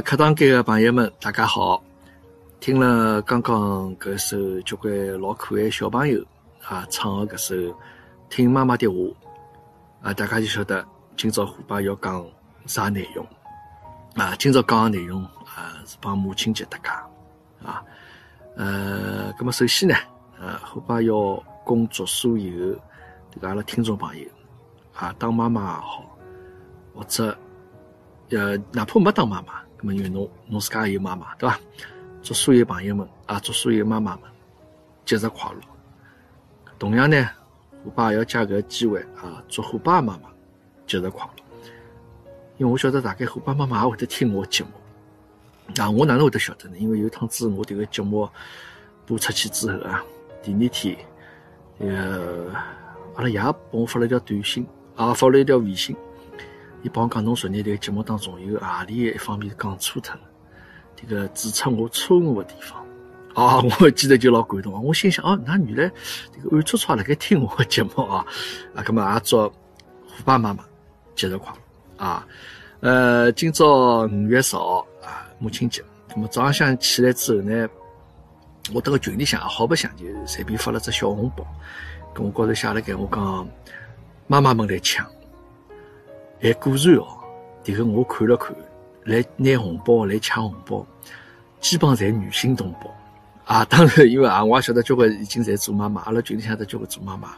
呃，课堂间的朋友们，大家好！听了刚刚搿首交关老可爱小朋友啊唱的搿首《听妈妈的话》，啊，大家就晓得今朝虎爸要讲啥内容啊？今朝讲的内容啊是帮母亲节搭界啊。呃，葛么首先呢，呃，虎爸要恭祝所有这个阿拉听众朋友啊，当妈妈也好，或者呃，哪怕没当妈妈，葛么因为侬侬自家也有妈妈，对伐？祝所有朋友们啊，祝所有妈妈们节日快乐。同样呢，虎爸也要借搿个机会啊，祝虎爸妈妈节日快乐。因为我晓得大概虎爸妈妈也会得听我节目。啊，我哪能会得晓得呢？因为有趟子我迭个节目播出去之后啊，第二天，呃，阿拉爷帮我发了一条短信，啊，发了一条微信，伊帮我讲侬昨日迭个节目当中有何里一方面讲错脱了，迭个指出我错误的地方。啊，我记得就老感动啊！我心想，哦，那原来这个暗戳戳辣盖听我的节目啊，啊，咁么也祝虎爸妈妈节日快乐啊！呃，今朝五月十号啊。母亲节，那么早上向起来之后呢，我等个群里向好白相就随便发了只小红包，跟我高头写了盖，我讲妈妈们来抢，哎果然哦，迭个我看了看，来拿红包来抢红包，基本上侪女性同胞啊，当然因为啊，我也晓得交关已经在做妈妈，阿拉群里向都交关做妈妈，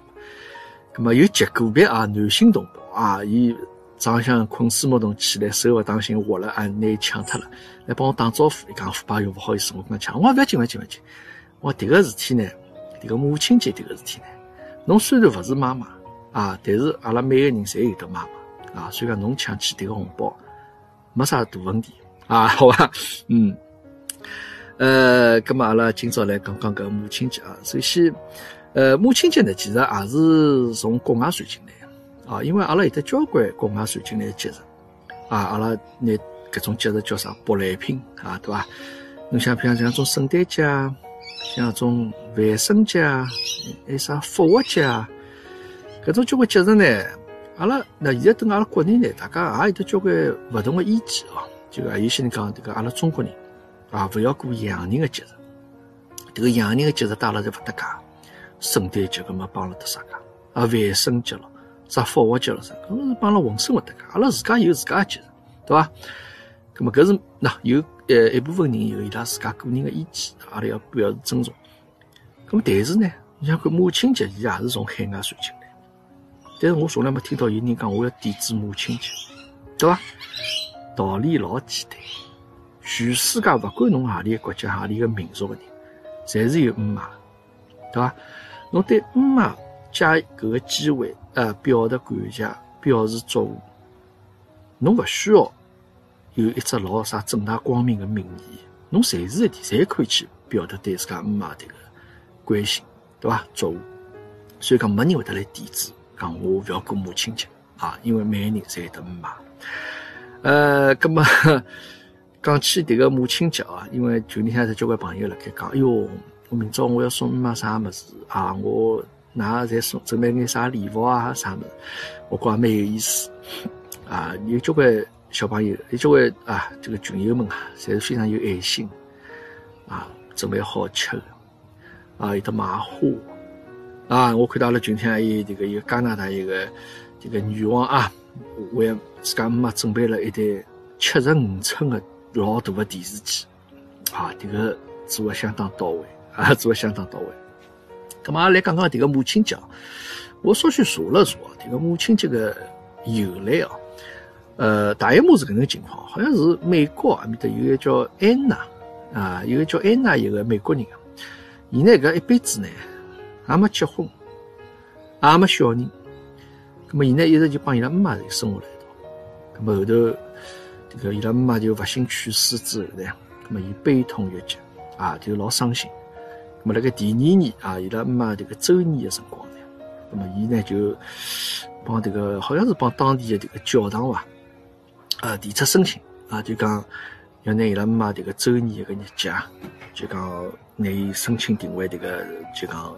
那么有极个别啊男性同胞啊，伊。早浪向困睡梦中起来，手勿当心滑了，啊，拿抢脱了，来帮我打招呼。伊讲虎爸又勿好意思，我跟他抢，我勿要紧，勿要紧，勿要紧。我迭个事体呢，迭个母亲节迭个事体呢，侬虽然勿是妈妈啊，但是阿拉每个人侪有得妈妈啊，所以讲侬抢起迭个红包没啥大问题啊，好吧？嗯，呃，咁么阿拉今朝来讲讲搿母亲节啊。首先，呃，母亲节呢，其实也是从国外传进来。啊，因为阿拉有得交关国外传进来的节日，啊，阿拉拿搿种节日叫啥舶来品啊，对伐？侬像比方像种圣诞节啊，像种万圣节啊，还有啥复活节啊，搿种交关节日呢，阿拉那现在等阿拉国内呢，大家也有得交关勿同的意见哦。就啊，有些人讲迭个阿拉中国人啊，勿要过洋人的节日，迭个洋人的节日带了侪勿搭界，圣诞节搿么帮了搭啥界啊？万圣节了。啥复活节了啥？搿是帮阿拉浑身勿搭界。阿拉自家有自家个节日，对伐？搿么搿是那有呃一部分人有伊拉自家个人的意见，阿拉要表示尊重。搿么但是呢，你像看母亲节，伊也是从海外传进。但是我从来没听到有人讲我要抵制母亲节，对伐？道理老简单，全世界勿管侬何里个国家、何里个民族个人，侪是有姆妈，对伐？侬对姆妈借搿个机会。呃，表达感谢，表示祝福，侬勿需要有一只老啥正大光明的名义，侬随时一点侪可以去表达对自家姆妈迭个关心，对伐？祝福，所以讲没人会得来抵制，讲我勿要过母亲节啊，因为每个人侪有得姆妈。呃，葛么讲起迭个母亲节啊，因为群里向有交关朋友辣盖讲，哎哟，我明朝我要送姆妈啥物事啊，我。那在送准备眼啥礼物啊啥物事，我觉也蛮有意思啊！有交关小朋友，有交关啊，这个群友们啊，侪是非常有爱心啊，准备好吃的啊，有的买花啊。我看到了群里还有这个有加拿大一个这个女王啊，为自家妈准备了一台七十五寸的老大的电视机啊，这个做的相当到位啊，做的相当到位。咁嘛，来讲讲迭个母亲节，我稍许查了查，迭个母亲节个由来哦，呃，大约么是搿能情况，好像是美国阿面搭有个叫安娜啊，有个叫安娜一个美国人，伊呢搿一辈子呢也没结婚，也没小人，咁么伊呢一直就帮伊拉姆妈生活了一道，咁么后头迭个伊拉姆妈就不幸去世之后呢，咁么伊悲痛欲绝啊，就老伤心。那么，辣盖第二年啊，伊拉姆妈这个周年的辰光呢，那么伊呢就帮这个好像是帮当地的这个教堂哇，啊提出申请。啊，就讲要拿伊拉姆妈这个周年一个日节，就讲拿伊申请定为这个就讲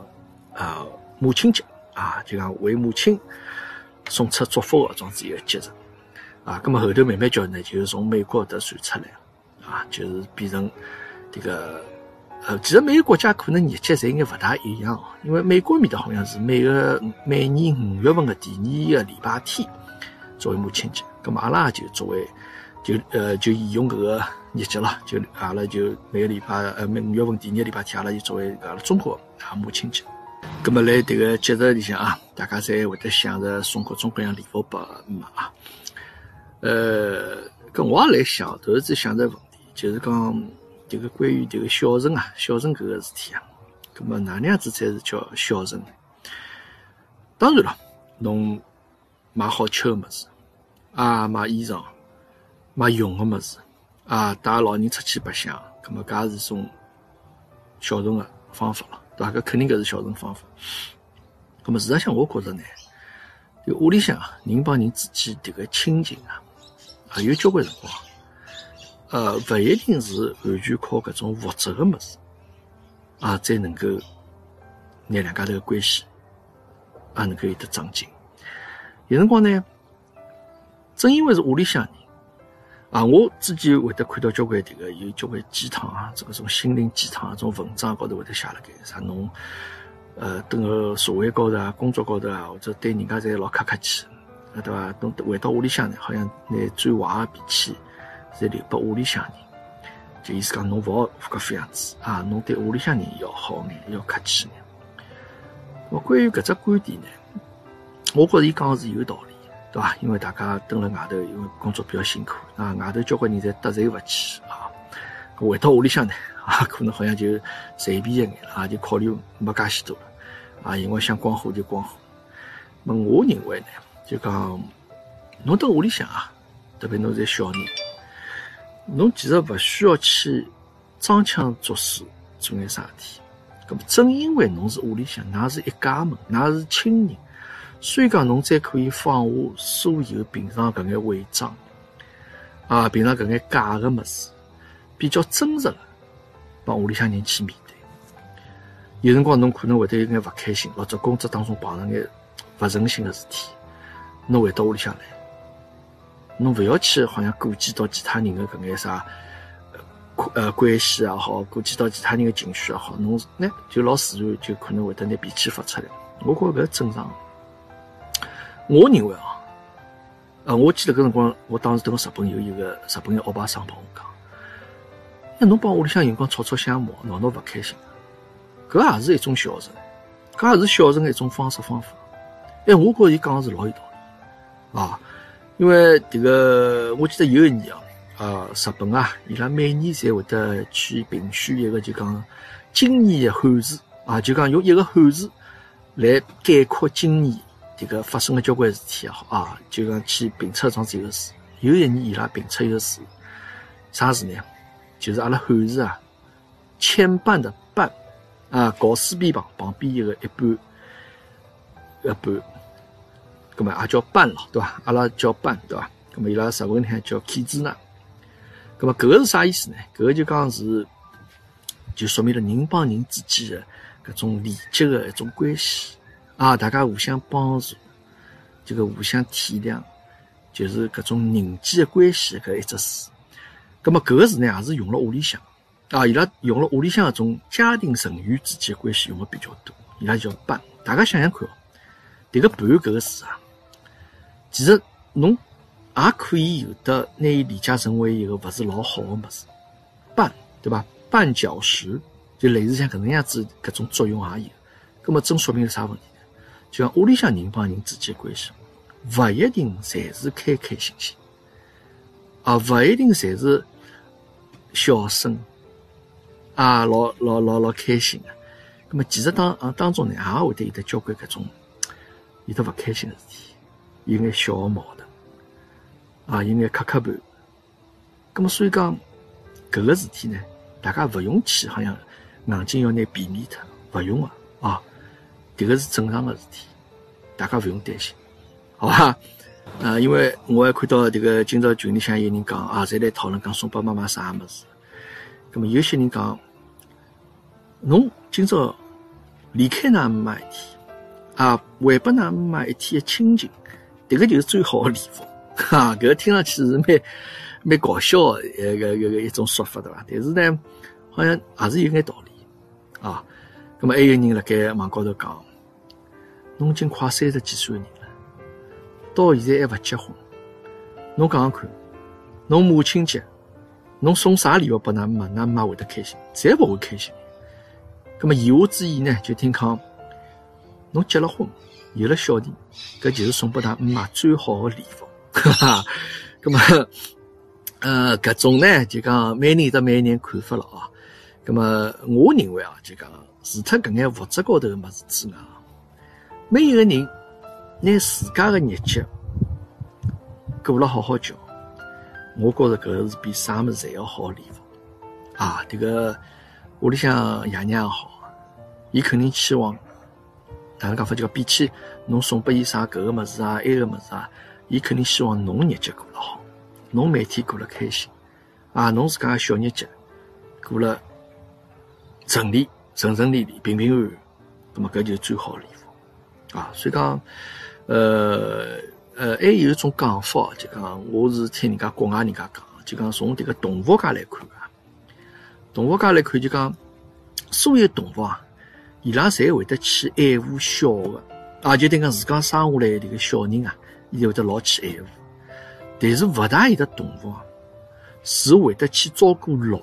啊母亲节啊，就讲为母亲送出祝福的这样子一个节日啊。那么后头慢慢叫呢，就是从美国的传出来啊，就是变成这个呃，其实每个国家可能日节侪应该勿大一样，因为美国面搭好像是每个每年五月份的第二个礼拜天作为母亲节，咁么阿拉就作为就呃就沿用搿个日节了，就阿拉就每个礼拜呃每五月份第二个礼拜天，阿拉就作为阿拉中国啊母亲节。咁么来迭个节日里向啊，大家侪会得想着送各种各样礼物拨妈啊。呃，搿我也来想，突然间想着问题，就是讲迭个关于迭个孝顺啊，孝顺搿个事体啊，咁么哪能样子才是叫孝顺呢？当然了，侬买好吃个物事，啊，买衣裳，买用个物事，啊，带老人出去白相，咁么搿也是种孝顺个方法了。对伐？搿肯定搿是孝顺方法。咁么事实上，我觉着呢，就屋里向啊，人帮人之间迭个亲情啊，还有交关辰光，呃，勿一定是完全靠搿种物质个物事啊，才能够拿两家头个关系啊，能够有得长进。有辰光呢，正因为是屋里向人。啊，我自己会得看到交关迭个有交关鸡汤啊，这个种心灵鸡汤啊，种文章高头会得写了盖啥侬，呃，等个社会高头啊，工作高头啊，或者对人家侪老客客气，啊，对伐？侬回到屋里向呢，好像拿最坏个脾气侪留拨屋里向人，就意思讲侬勿好搿副样子啊，侬对屋里向人要好眼，要客气眼。我关于搿只观点呢，我觉着伊讲是有道理。对伐？因为大家蹲辣外头，因为工作比较辛苦啊，外头交关人侪得罪勿起啊。回到屋里向呢，啊，可能好像就随便一眼啊，就考虑没介许多了啊。因为想光火就光火。那我认为呢，就讲侬到屋里向啊，特别侬是小人，侬其实勿需要去装腔作势做眼啥事体。咁正因为侬是屋里向，㑚是一家门，㑚是亲人。所以讲，侬才可以放下所有平常搿眼伪装，啊，平常搿眼假个物事，比较真实个帮屋里向人去面对。有辰光侬可能会得有眼勿开心，或者工作当中碰着眼勿顺心个事体，侬回到屋里向来，侬勿要去好像顾及到其他人个搿眼啥，呃，关系也好，顾及到其他人个情绪也好，侬呢就老自然就可能会得拿脾气发出来。我觉着搿正常。我认为啊，啊，我记得搿辰光，我当时等个日本有一个日本个欧巴桑帮我讲，那侬帮屋里向辰光吵吵相骂，闹闹勿开心，搿也是一种孝顺，搿也是孝顺的一种方式方法。哎，我觉着伊讲的是老有道理啊，因为迭个我记得有一年啊，啊，日本啊，伊拉每年侪会得去评选一个就讲今年的汉字啊，就讲用一个汉字来概括今年。这个发生了交关事体也好啊，就讲去评出这样子一个事。有一年伊拉评测一个事，啥事呢？就是阿拉汉字啊，牵绊的绊啊，搞四边旁旁边一个一半一半，咁么也叫绊了，对伐？阿拉叫绊，对伐？咁么伊拉日文呢叫 k 字呢。咁么搿个是啥意思呢？搿个就讲是，就说明了人帮人之间的搿种连接的一种关系。啊，大家互相帮助，这个互相体谅，就是搿种人际关系搿一只词。葛么搿个词呢，也是用了屋里向啊，伊拉用了屋里向搿种家庭成员之间的关系用的比较多。伊拉叫伴，大家想想看哦，迭个伴搿个词啊，其实侬也可以有的拿伊理解成为一个勿是老好的物事，绊对伐？绊脚石就类似像搿能样子搿种作用也有。葛么正说明了啥问题？就像屋里向人帮人之间关系，勿一定侪是开开心心，啊，勿一定侪是笑声，啊，老老老老开心的。那么其实当啊当中呢，也会得有得交关搿种有得勿开心的事体，有眼小矛盾，啊，有眼磕磕绊。那么所以讲搿个事体呢，大家勿用去好像硬劲要拿避免脱，勿用啊，迭。个是正常的事体，大家不用担心，好吧？啊，因为我还看到这个今朝群里向有人讲啊，在来讨论讲送给妈妈啥么子。那么有些人讲，侬今朝离开㑚妈妈一天，啊，还拨㑚妈妈一天的亲情，这个就是最好的礼物。哈，搿听上去是蛮蛮搞笑的一个一个一种说法，对伐？但是呢，好像也是有眼道理啊。那么还有人辣盖网高头讲，侬已经快三十几岁人了，到现在还勿结婚，侬讲讲看，侬母亲节，侬送啥礼物拨㑚妈，㑚妈会得开心？侪勿会开心。那么言下之意呢，就听讲，侬结了婚，有了小人，搿就是送拨㑚妈最好的礼物。哈哈，那么，呃，搿种呢，就讲每年有每年看法了啊。那么，我认为啊，就讲除脱搿眼物质高头个物事之外，每一个人拿自家个日节过了好好叫，我觉着搿个是比啥物事侪要好个礼物啊。迭个屋里向爷娘也好，伊肯定期望，哪能讲法就讲比起侬送拨伊啥搿个物事啊，埃个物事啊。伊肯定希望侬日节过了好，侬每天过了开心，啊，侬自家个小日节过了顺利、顺顺利利、平平安安，那么搿就是最好的礼物啊。所以讲，呃呃，还有一种讲法，就讲我是听人家国外人家讲，就讲从迭个动物界来看啊，动物界来看就讲，所有动物啊，伊拉侪会得去爱护小个，啊，就等于自家生下来迭个小人啊。伊会得老去爱护，但是勿大有的动物啊，是会得去照顾老。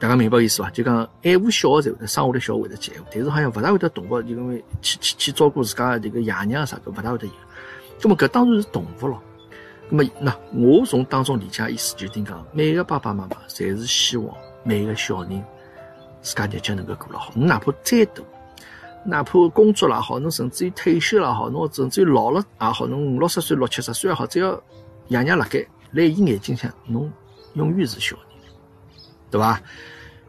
大家明白意思伐？就讲爱护小个才会得生下来小会得去爱护，但是好像勿大会得动物，因为去去去照顾自家这个爷娘啥个，勿大会得有。那么搿当然是动物咯。那么那我从当中理解意思，就听讲每个爸爸妈妈侪是希望每个小人自家日脚能够过了好，你哪怕再大。哪怕工作了好，侬甚至于退休了好，侬甚至于老了也好，侬五六十岁、六七十岁也好，只要爷娘辣盖，辣伊眼睛向，侬永远是小人，对伐？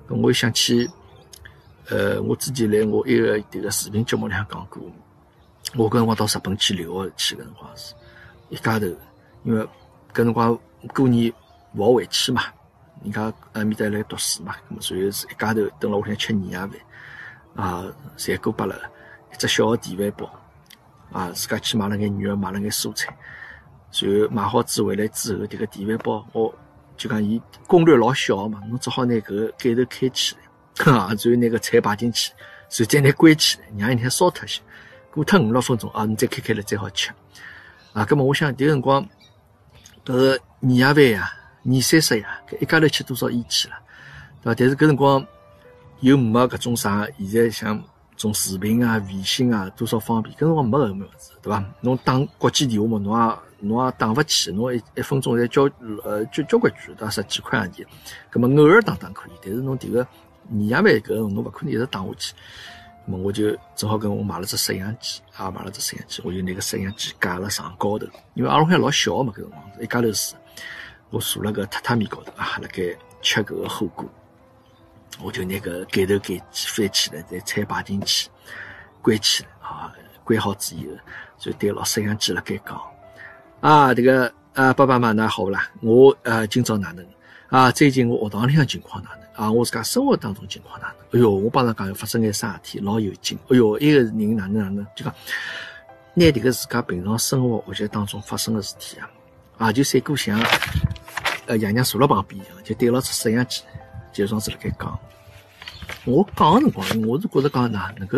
我想起，呃，我之前来我一个迭个视频节目里向讲过，我搿辰光到日本去留学去个辰光是，一家头，因为搿辰光过年勿好回去嘛，人家埃面搭来读书嘛，咁所以是一家头蹲辣屋里向吃年夜饭。啊，侪过拨了一只小个电饭煲，啊，自家去买了眼肉，买了眼蔬菜，然后买好子回来之后，迭个电饭煲，我就讲伊功率老小嘛，侬只好拿搿个盖头开起来，哈，然后拿个菜摆进去，然后再拿关起来，让伊先烧脱些，过脱五六分钟啊，你再开开了再好吃。啊，葛末我想迭个辰光，搿个年夜饭呀，年三十呀，搿一家头吃多少烟气了，对伐？但是搿辰光。又没搿种啥，现在像种视频啊、微信啊，多少方便。搿辰光没搿么物事，对伐？侬打国际电话嘛，侬也侬也打勿起，侬一一分钟才交呃交交关句，对伐？十几块洋钿。搿么偶尔打打可以，但是侬迭个年夜饭搿侬勿可能一直打下去。咾么我就正好跟我买了只摄像机，啊，买了只摄像机，我就拿个摄像机架辣床高头，因为阿拉海老小嘛，搿辰光一家头住，我坐辣个榻榻米高头啊，辣盖吃搿个火锅。我就拿个盖头盖起翻起来，再菜摆进去，关起来啊，关好之后，就对牢摄像机辣盖讲啊，这个啊，爸爸妈妈好啦？我呃今朝哪能啊？最近我学堂里向情况哪能啊？我自家生活当中情况哪能？哎哟，我帮他讲发生眼啥事体，老有劲。哎哟，一个人哪能哪能，就讲拿这个自家平常生活学习当中发生的事体啊，啊，就三个像呃爷娘坐辣旁边一样，就对牢只摄像机。就上次辣盖讲，我讲个辰光，我是觉着讲哪能够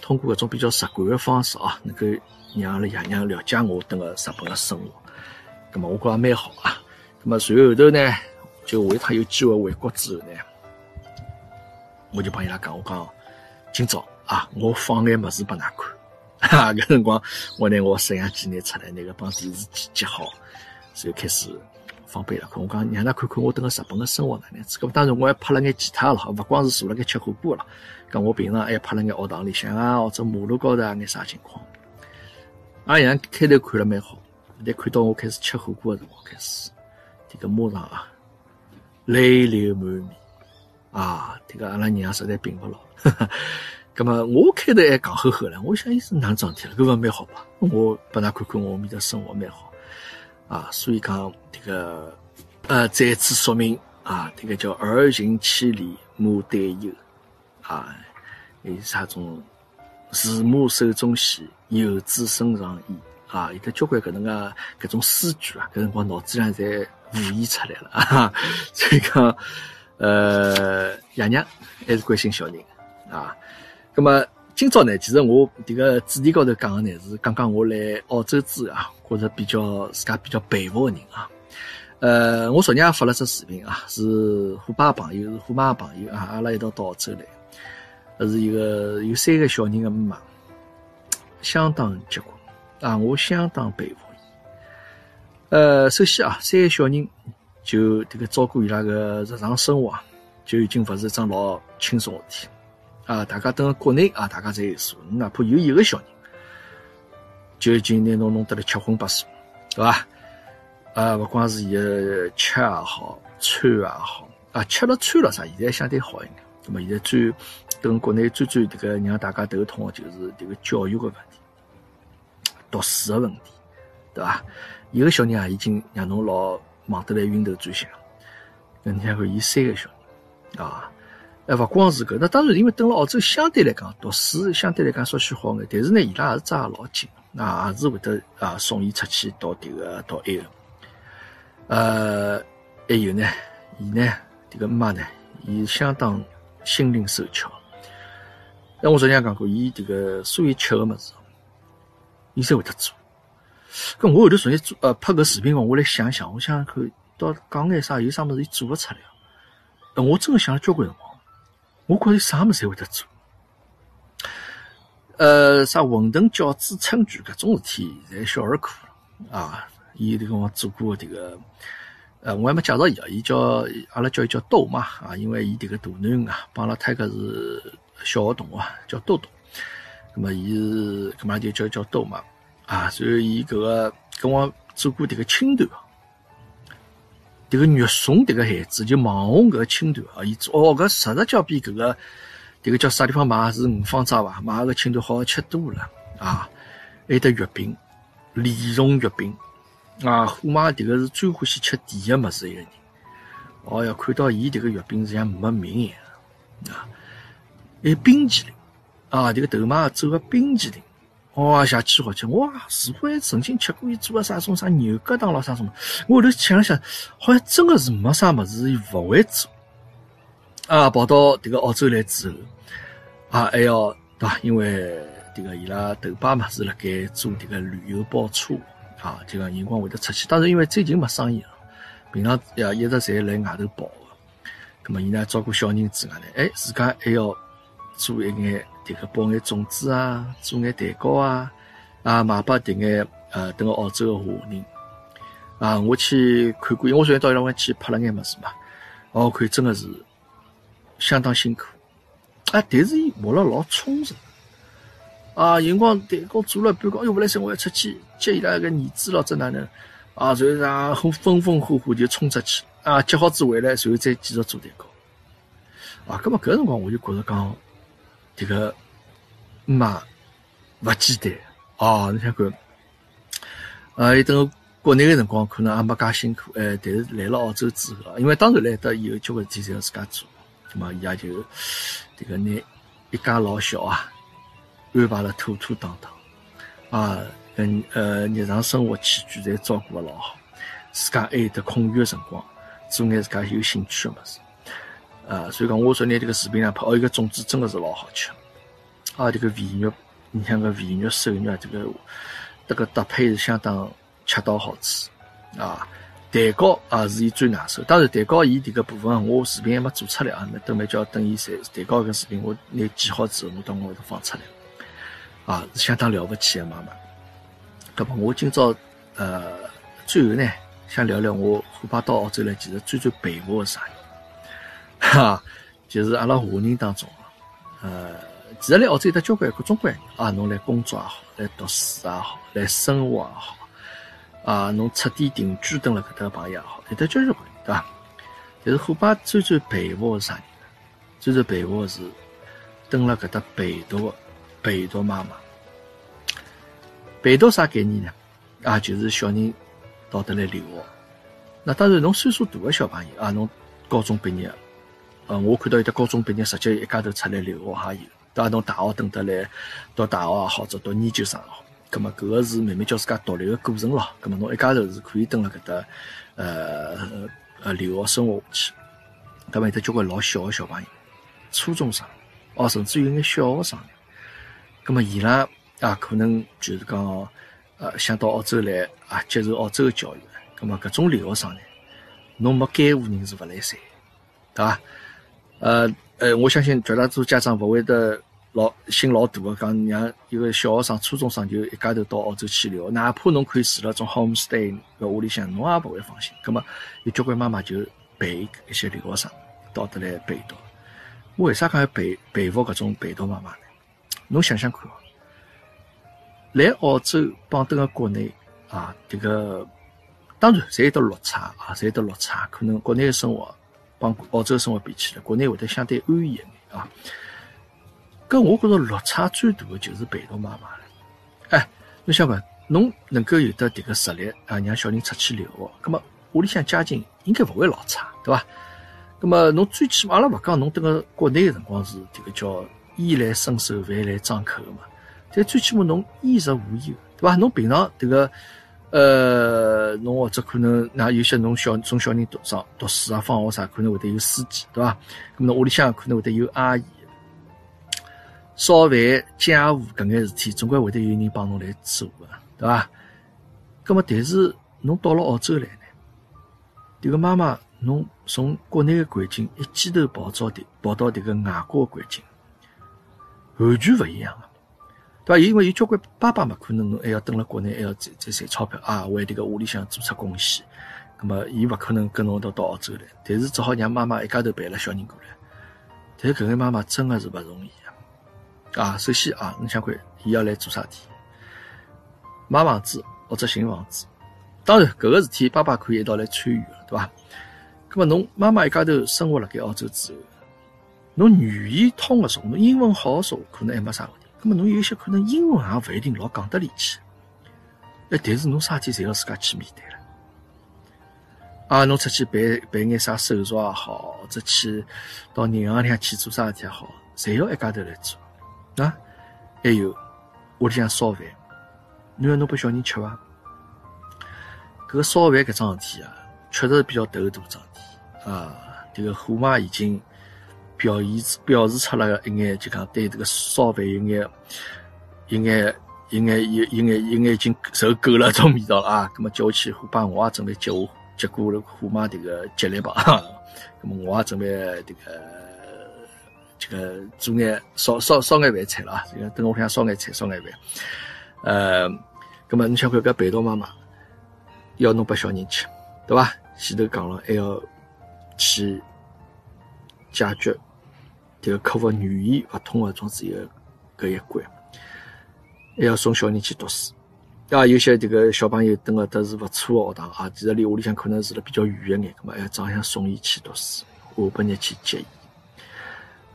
通过搿种比较直观个方式啊，能够让阿拉爷娘了解我等个日本个生活，葛末我觉着蛮好啊。葛末随后头呢，就为他有机会回国之后呢，我就帮伊拉讲，我讲今朝啊，我放眼物事拨㑚看，哈，搿辰光我拿我摄像机拿出来，那个帮电视机接好，然后开始。方便了，我讲让㑚看看我等个日本个生活哪能样子。咁当然我还拍了眼其他了，勿光是坐辣盖吃火锅了。咁我平常还拍了眼学堂里向啊，或者马路高头啊眼啥情况。阿阳开头看了蛮好，但看到我开始吃火锅个辰光，开始这个马上啊泪流满面啊，这个阿拉娘实在并勿牢。咁么我开头还讲呵呵了，我想伊是哪桩事体了，搿勿蛮好吧？我拨㑚看看我面的生活蛮好。啊，所以讲这个，呃，再次说明啊，这个叫儿行千里母担忧，啊，是啥种，慈母手中线，游子身上衣，啊，有的交关搿能个搿种诗句啊，搿辰光脑子上侪浮现出来了 啊。所以讲，呃，爷娘还是关心小人啊。那么今朝呢，其实我迭个主题高头讲个呢，是讲讲我来澳洲之后啊，觉着比较自家比较佩服个人啊。呃，我昨日也发了只视频啊，是虎爸朋友，是虎妈朋友啊，阿拉一道到澳洲来，是一个有三个小人的妈妈，相当结棍啊，我相当佩服伊。呃，首先啊，三个小人就这个照顾伊拉个日常生活啊，就已经勿是一桩老轻松个事体啊。大家等国内啊，大家侪有数，哪怕有一个小人，就已经拿侬弄得来七荤八素，对伐？啊，勿光是伊个吃也好，穿也好，啊，吃了穿了啥，现在相对好一点。那么现在最等国内最最这个让大家头痛的就是这个教育个问题，读书个问题，对伐？一个小人啊，已经让侬老忙得来晕头转向。那你看看，伊三个小人啊，哎，勿光是搿，那当然，因为等了澳洲相对来讲读书相对来讲稍许好眼，但是呢，伊拉也是抓老紧，那，也是会得啊送伊出去到迭个到埃个。呃，还有呢，伊呢，这个姆妈呢，伊相当心灵手巧。那我昨天讲过，伊这个所有吃个么子，伊侪会得做。搿我后头昨天做呃拍个视频，我来想想，我想想看到讲眼啥，有啥么子伊做勿出来。呃，我真个想了交关辰光，我觉着啥么子侪会得做。呃，啥馄饨、饺子、春卷搿种事体，侪小儿科啊。伊迭个我做过迭个，呃，我还没介绍伊啊，伊叫阿拉叫伊叫豆妈啊，因为伊迭个大囡啊，帮阿拉太个是小学同学，叫豆豆，那么伊是，搿么就叫叫豆妈啊，所以伊搿个跟我做过迭个青团，这个肉松这个孩子就网红搿个青团啊，伊做哦，搿实实叫比搿个这个叫啥地方买是五芳斋伐，买个青团好吃多了啊，还得月饼，莲蓉月饼。啊，虎妈迭个是最欢喜吃甜个物事一个人。哦哟，看到伊迭个月饼是像没命一样啊！还冰淇淋啊，迭个豆妈做个冰淇淋，哇，下去好吃！哇，似乎还曾经吃过伊做个啥种啥牛轧糖咯啥种。我后头想了想，好像真个是没啥物事伊勿会做。啊，跑到迭个澳洲来之后，啊，还要对伐？因为迭个伊拉豆爸嘛是辣盖做迭个旅游包车。啊，就讲辰光会得出去，当然因为最近没生意了，平常也一直在来外头跑的。咁么伊呢照顾小人之外呢，哎，自家还要做一眼迭个包眼粽子啊，做眼蛋糕啊，啊卖拨迭眼呃等个澳洲个华人。啊，我去看过，因为我昨天到伊拉湾去拍了眼物事嘛，我看真个是相当辛苦啊，但是伊活了老充实。啊，辰光蛋糕做了半个，哎哟，不来塞，我要出去接伊拉个儿子咯，这哪能？啊，然后然后风风火火就冲出去，啊，接好子回来，然后再继续做蛋糕。啊，咁么搿辰光我就觉着讲，这个妈勿简单啊！你想看，啊，等国内个辰光可能也没介辛苦，哎，但是来了澳洲之后，因为当然来得以后交关事体侪要自家做，咁么伊也就这个拿一家老小啊。安排了妥妥当当，啊，嗯呃，日常生活起居侪照顾得老好，自家还有得空余的辰光，做眼自家有兴趣的物事，啊，所以讲我说拿这个视频上拍，哦，一个粽子真的是老好吃，啊，这个肥肉，你像个肥肉、瘦肉，这个这个搭配是相当恰到好处，啊，蛋糕啊是伊最拿手，当然蛋糕伊这个部分我视频还没做出来啊，那等没叫等伊在蛋糕个视频我拿剪好之后，我到我会头放出来。啊，是相当了不起的妈妈。那么我今朝呃，最后呢，想聊聊我虎爸到澳洲来，其实最最佩服的啥哈，就是阿拉华人当中，呃，其实来澳洲有得交关各种各样啊，侬来工作也好，来读书也好，来生活也好，啊，侬出地定居等了搿搭朋友也好，有得交关对伐？但是虎爸最最佩服的啥人呢？最最佩服的是等了搿搭陪读的。陪读妈妈，陪读啥概念呢？啊，就是小人到得来留学。那当然，侬岁数大的小朋友啊，侬高中毕业，呃，我看到有的高中毕业直接一家头出来留学还有，对伐？侬大学等得来读大学也好，者读研究生也好，葛么搿个是慢慢叫自家独立个过程咯。葛么侬一家头是可以蹲辣搿搭，呃呃留学生活下去。葛么有得交关老小个小朋友，初中生，哦，甚至有眼小学生。葛么伊拉啊，可能就是讲，呃，想到澳洲来啊，接受澳洲个教育。葛么搿种留学生呢，侬没监护人是勿来三，对伐？呃呃，我相信绝大多数家长勿会得。老心老大个，讲让一个小学生、初中生就一家头到澳洲去留，哪怕侬可以住辣种 home stay 个屋里向，侬也勿会放心。葛么有交关妈妈就陪一些留学生到得来陪读。我为啥讲要陪陪服搿种陪读妈妈呢？侬想想看哦，来澳洲帮登个国内啊，迭个当然侪有得落差啊，侪有得落差。可能国内个生活帮澳洲生活比起来，国内会得相对安逸一点啊。搿我觉着落差最大的就是陪读妈妈了。哎，侬想嘛，侬能够有得迭个实力啊，让小人出去留学，葛么屋里向家境应该勿会老差，对伐？葛么侬最起码阿拉勿讲侬迭个国内个辰光是迭个叫衣来伸手，饭来张口个嘛。但最起码侬衣食无忧，对伐？侬平常迭个呃，侬或者可能那有些侬小从小人读上读书啊，放学啥可能会得有司机，对伐？那么屋里向可能会得有阿姨。烧饭、家务搿眼事体，总归会得有人帮侬来做个，对伐？葛么，但是侬到了澳洲来呢？迭个妈妈，侬从国内个环境一记头跑到迭跑到迭个外国个环境，完全勿一样个，对伐？因为有交关爸爸嘛，可能侬还要蹲辣国内，还要再再赚钞票啊，为迭个屋里向做出贡献。葛么，伊勿可能跟侬到到澳洲来，但是只好让妈妈一家头陪了小人过来。但是搿个妈妈真个是勿容易。啊，首先啊，侬想看，伊要来做啥体？买房子或者寻房子，当然搿个事体爸爸可以一道来参与个，对伐？咁么侬妈妈一家头生活辣盖澳洲之后，侬语言通个说，侬英文好说，可能还没啥问题。咁么侬有些可能英文也勿一定老讲得里去，哎，但是侬啥体侪要自家去面对了。啊，侬出去办办眼啥手续也好，或者去到银行里向去做啥事体也好，侪要一家头来做。啊，还有屋里向烧饭，侬要侬拨小人吃伐？搿烧饭搿桩事体啊，确实是比较头大桩事体啊。迭个虎妈已经表现表示出了一眼，就讲对这个烧饭有眼、有眼、有眼、有有眼、有眼已经受够了这种味道了啊。葛末叫我去虎爸，我也准备接我接过了虎妈迭个接力棒。葛末我也准备迭个。这个做眼烧烧烧眼饭菜了啊！这个等我向烧眼菜烧眼饭。呃，那么你想看搿陪读妈妈要侬拨小人吃，对伐？前头讲了还要去解决这个客服语言勿通个种子一个搿一关，还要送小人去读书。啊，有些这个小朋友等个都是勿错个学堂啊，其实离屋里向可能住了比较远一眼，咁么要照样送伊去读书，下半日去接伊。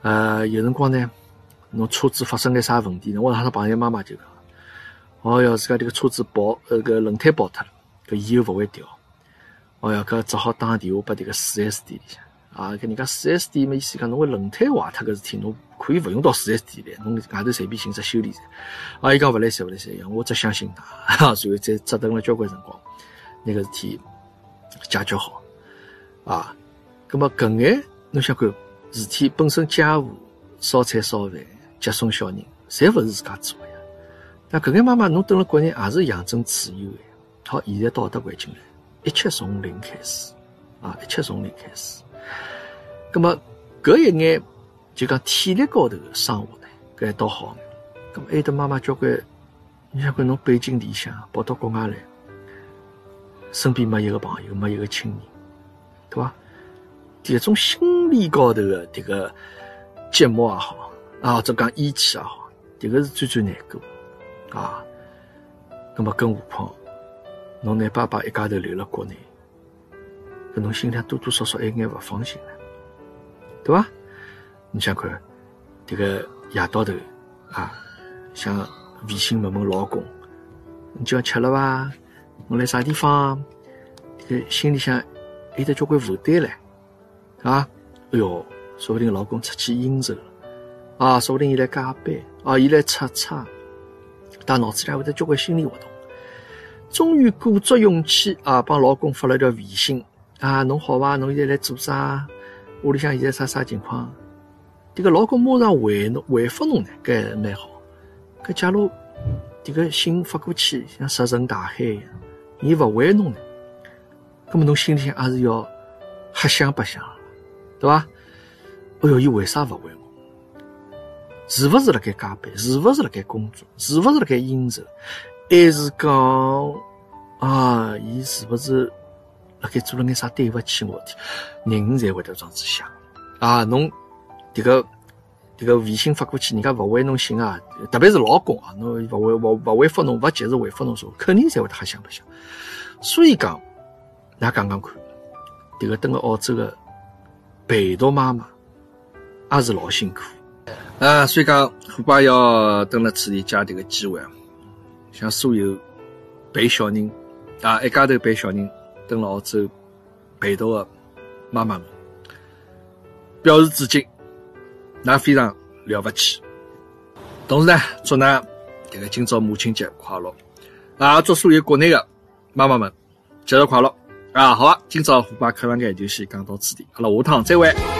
呃，有辰光呢，侬车子发生眼啥问题呢？我上趟朋友妈妈就讲，哦哟，自家这个车子爆，呃，个轮胎爆脱了，搿以后勿会调。哦哟，搿只好打电话拨迭个四 S 店里向。啊，搿人家四 S 店嘛意思讲，侬个轮胎坏脱个事体，侬可以勿用到四 S 店来，侬外头随便寻只修理站。啊，伊讲勿来三勿来三，我只相信他，然后再折腾了交关辰光，那个事体解决好。啊，葛末搿眼侬想看？事体本身，家务、烧菜、烧饭、接送小人，侪勿是自家做呀。那搿眼妈妈，侬蹲辣国内也是养尊处优呀。好，现在到得环境来，一切从零开始啊！一切从零开始。葛么搿一眼就讲体力高头的生活呢，搿一倒好。葛么还有妈妈交关，你想看侬背井离乡跑到国外来，身边没一个朋友，没一个亲人，对伐？这种心理高头的这个寂寞也好，啊，或者讲义气也好，这个是最最难过啊。那么更何况，侬拿爸爸一家头留了国内，搿侬心里多多少少有眼勿放心了，对伐？你想看，这个夜到头啊，想微信问问老公，你今晚吃了伐？我来啥地方？这个心里向有得交关负担唻。啊，哎哟，说不定老公出去应酬了，啊，说不定伊来加班，啊，伊来出差，大脑子里会得交关心理活动。终于鼓足勇气啊，帮老公发了条微信啊，侬好伐？侬现在来做啥？屋里向现在啥啥情况？迭个老公马上回侬回复侬呢，搿蛮好。搿假如迭个信发过去像石沉大海一样，伊勿回侬呢，葛末侬心里向也是要瞎想白想，对伐？哎哟，伊为啥勿回我？是勿是辣盖加班？是勿是辣盖工作？是勿是辣盖应酬？还是讲啊，伊是勿是辣盖做了眼啥对勿起我的？人才会得这样子想啊！侬迭个迭个微信发过去，人家勿回侬信啊，特别是老公啊，侬勿回勿勿回复侬，勿及时回复侬说，肯定侪会得瞎想白想。所以讲，㑚讲讲看，迭个蹲辣澳洲的陪读妈妈。也是老辛苦啊，所以讲虎爸要蹲辣此地借迭个机会啊，向所有陪小人啊一家头陪小人蹲辣澳洲陪读的妈妈们表示致敬，那非常了不起。同时呢，祝那这个今朝母亲节快乐啊！祝所有国内的妈妈们节日快乐啊！好啊，今朝虎爸开完眼就先讲到此地，阿拉下趟再会。